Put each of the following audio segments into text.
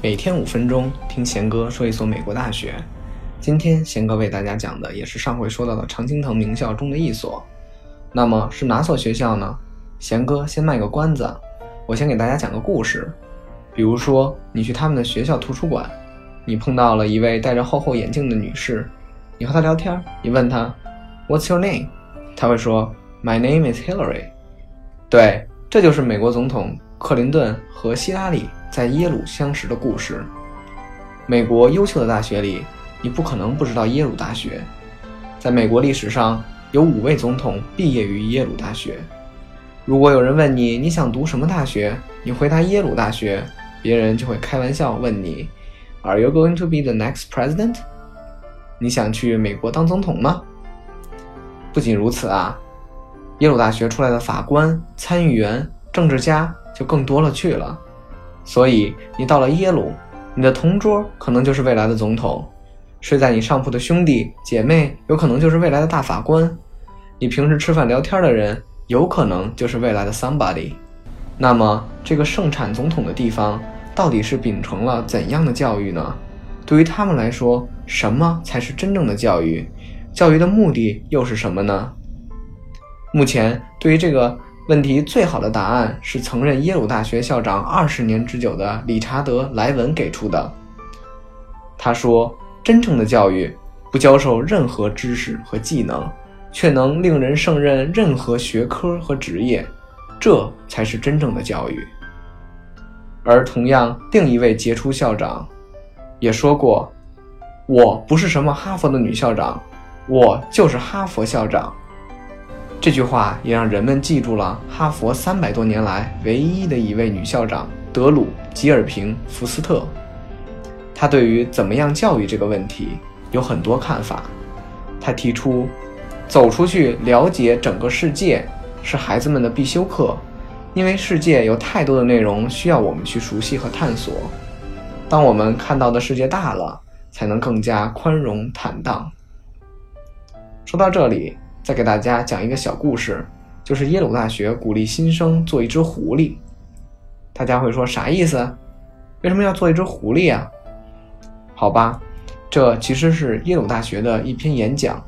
每天五分钟，听贤哥说一所美国大学。今天贤哥为大家讲的也是上回说到的常青藤名校中的一所。那么是哪所学校呢？贤哥先卖个关子，我先给大家讲个故事。比如说，你去他们的学校图书馆，你碰到了一位戴着厚厚眼镜的女士，你和她聊天，你问她 What's your name？她会说 My name is Hillary。对，这就是美国总统克林顿和希拉里。在耶鲁相识的故事。美国优秀的大学里，你不可能不知道耶鲁大学。在美国历史上，有五位总统毕业于耶鲁大学。如果有人问你你想读什么大学，你回答耶鲁大学，别人就会开玩笑问你：“Are you going to be the next president？” 你想去美国当总统吗？不仅如此啊，耶鲁大学出来的法官、参议员、政治家就更多了去了。所以，你到了耶鲁，你的同桌可能就是未来的总统；睡在你上铺的兄弟姐妹有可能就是未来的大法官；你平时吃饭聊天的人有可能就是未来的 somebody。那么，这个盛产总统的地方到底是秉承了怎样的教育呢？对于他们来说，什么才是真正的教育？教育的目的又是什么呢？目前，对于这个。问题最好的答案是曾任耶鲁大学校长二十年之久的理查德·莱文给出的。他说：“真正的教育不教授任何知识和技能，却能令人胜任任何学科和职业，这才是真正的教育。”而同样，另一位杰出校长也说过：“我不是什么哈佛的女校长，我就是哈佛校长。”这句话也让人们记住了哈佛三百多年来唯一的一位女校长德鲁·吉尔平·福斯特。她对于怎么样教育这个问题有很多看法。她提出，走出去了解整个世界是孩子们的必修课，因为世界有太多的内容需要我们去熟悉和探索。当我们看到的世界大了，才能更加宽容坦荡。说到这里。再给大家讲一个小故事，就是耶鲁大学鼓励新生做一只狐狸。大家会说啥意思？为什么要做一只狐狸啊？好吧，这其实是耶鲁大学的一篇演讲，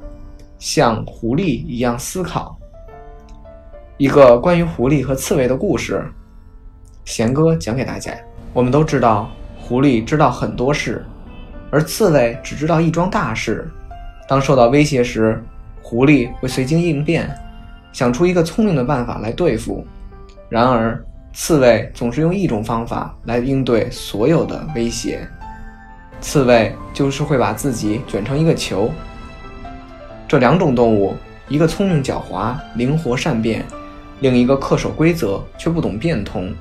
像狐狸一样思考，一个关于狐狸和刺猬的故事。贤哥讲给大家。我们都知道，狐狸知道很多事，而刺猬只知道一桩大事。当受到威胁时。狐狸会随机应变，想出一个聪明的办法来对付。然而，刺猬总是用一种方法来应对所有的威胁。刺猬就是会把自己卷成一个球。这两种动物，一个聪明狡猾、灵活善变，另一个恪守规则却不懂变通。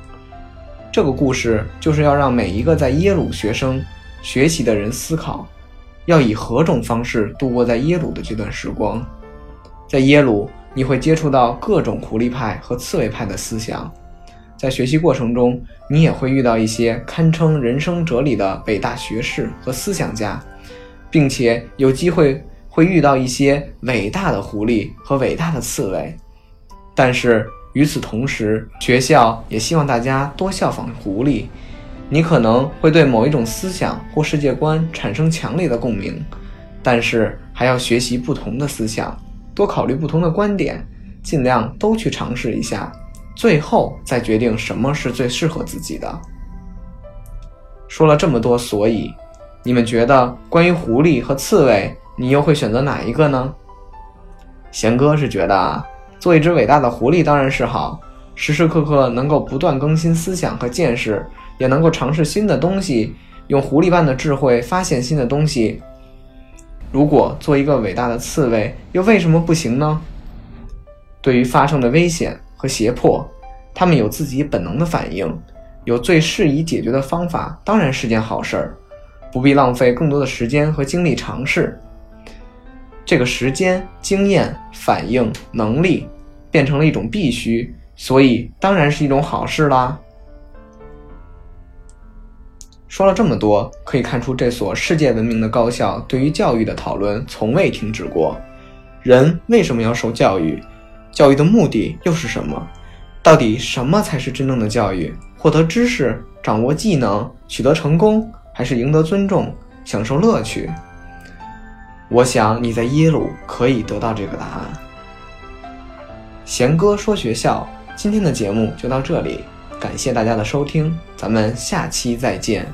这个故事就是要让每一个在耶鲁学生学习的人思考，要以何种方式度过在耶鲁的这段时光。在耶鲁，你会接触到各种狐狸派和刺猬派的思想。在学习过程中，你也会遇到一些堪称人生哲理的伟大学士和思想家，并且有机会会遇到一些伟大的狐狸和伟大的刺猬。但是与此同时，学校也希望大家多效仿狐狸。你可能会对某一种思想或世界观产生强烈的共鸣，但是还要学习不同的思想。多考虑不同的观点，尽量都去尝试一下，最后再决定什么是最适合自己的。说了这么多，所以你们觉得关于狐狸和刺猬，你又会选择哪一个呢？贤哥是觉得啊，做一只伟大的狐狸当然是好，时时刻刻能够不断更新思想和见识，也能够尝试新的东西，用狐狸般的智慧发现新的东西。如果做一个伟大的刺猬，又为什么不行呢？对于发生的危险和胁迫，他们有自己本能的反应，有最适宜解决的方法，当然是件好事儿，不必浪费更多的时间和精力尝试。这个时间、经验、反应能力变成了一种必须，所以当然是一种好事啦。说了这么多，可以看出这所世界闻名的高校对于教育的讨论从未停止过。人为什么要受教育？教育的目的又是什么？到底什么才是真正的教育？获得知识、掌握技能、取得成功，还是赢得尊重、享受乐趣？我想你在耶鲁可以得到这个答案。贤哥说学校，今天的节目就到这里，感谢大家的收听，咱们下期再见。